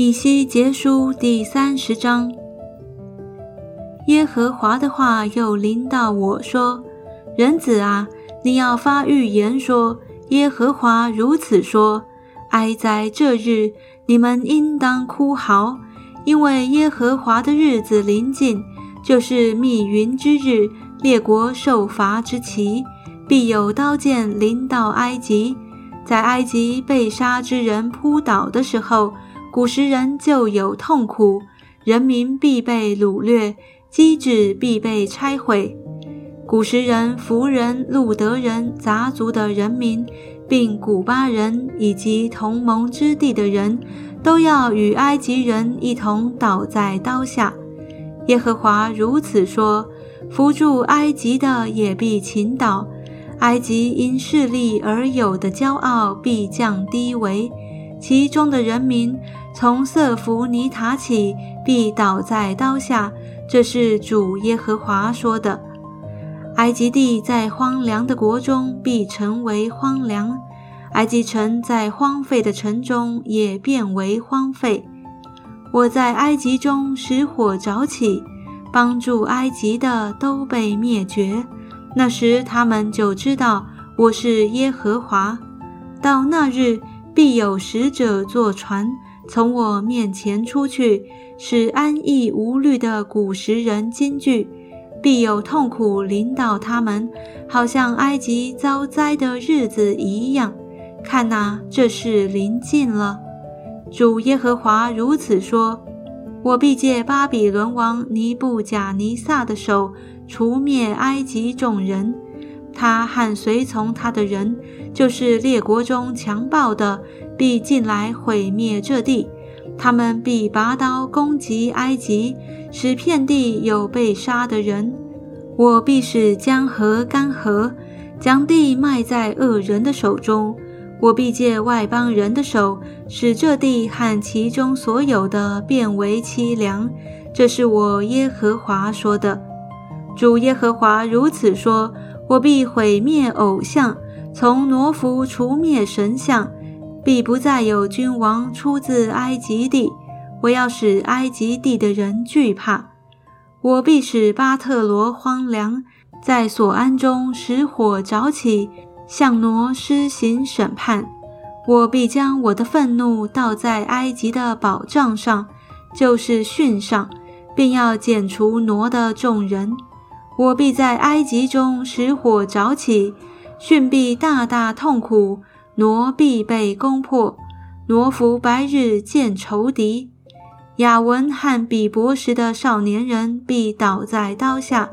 以西结书第三十章。耶和华的话又临到我说：“人子啊，你要发预言说，耶和华如此说：哀哉这日，你们应当哭嚎，因为耶和华的日子临近，就是密云之日，列国受罚之期，必有刀剑临到埃及，在埃及被杀之人扑倒的时候。”古时人就有痛苦，人民必被掳掠，机制必被拆毁。古时人、弗人、路德人、杂族的人民，并古巴人以及同盟之地的人，都要与埃及人一同倒在刀下。耶和华如此说：扶助埃及的也必倾倒，埃及因势力而有的骄傲必降低为。其中的人民从色弗尼塔起，必倒在刀下。这是主耶和华说的。埃及地在荒凉的国中必成为荒凉，埃及城在荒废的城中也变为荒废。我在埃及中使火着起，帮助埃及的都被灭绝。那时他们就知道我是耶和华。到那日。必有使者坐船从我面前出去，使安逸无虑的古时人惊惧；必有痛苦临到他们，好像埃及遭灾的日子一样。看哪，这事临近了。主耶和华如此说：我必借巴比伦王尼布甲尼撒的手除灭埃及众人。他和随从他的人，就是列国中强暴的，必进来毁灭这地。他们必拔刀攻击埃及，使遍地有被杀的人。我必使江河干涸，将地卖在恶人的手中。我必借外邦人的手，使这地和其中所有的变为凄凉。这是我耶和华说的。主耶和华如此说。我必毁灭偶像，从挪弗除灭神像，必不再有君王出自埃及地。我要使埃及地的人惧怕。我必使巴特罗荒凉，在所安中使火着起，向挪施行审判。我必将我的愤怒倒在埃及的宝藏上，就是训上，并要剪除挪的众人。我必在埃及中使火着起，训必大大痛苦，挪必被攻破，挪服白日见仇敌。雅文和比伯时的少年人必倒在刀下，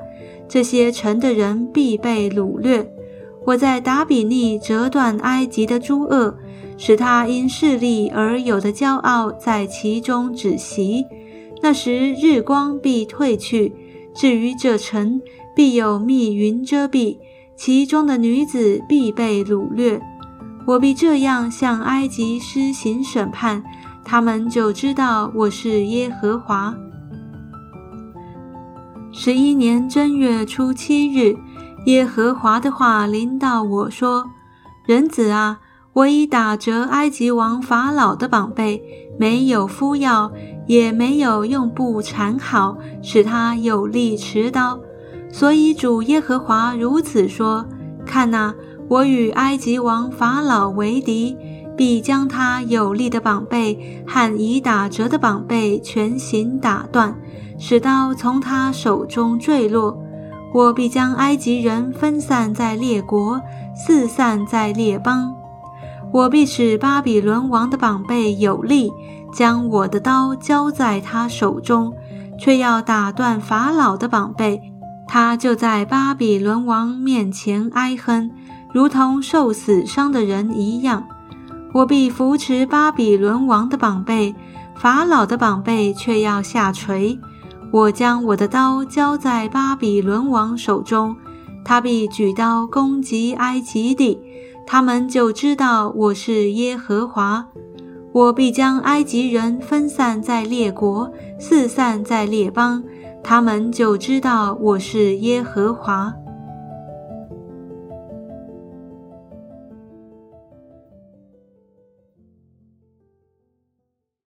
这些城的人必被掳掠。我在达比尼折断埃及的诸恶，使他因势力而有的骄傲在其中止息。那时日光必退去。至于这城，必有密云遮蔽，其中的女子必被掳掠。我必这样向埃及施行审判，他们就知道我是耶和华。十一年正月初七日，耶和华的话临到我说：“人子啊，我已打折埃及王法老的膀背，没有敷药。”也没有用布缠好，使他有力持刀。所以主耶和华如此说：看哪，我与埃及王法老为敌，必将他有力的膀背和已打折的膀背全行打断，使刀从他手中坠落。我必将埃及人分散在列国，四散在列邦。我必使巴比伦王的膀背有力。将我的刀交在他手中，却要打断法老的膀背，他就在巴比伦王面前哀哼，如同受死伤的人一样。我必扶持巴比伦王的膀背，法老的膀背却要下垂。我将我的刀交在巴比伦王手中，他必举刀攻击埃及地，他们就知道我是耶和华。我必将埃及人分散在列国，四散在列邦，他们就知道我是耶和华。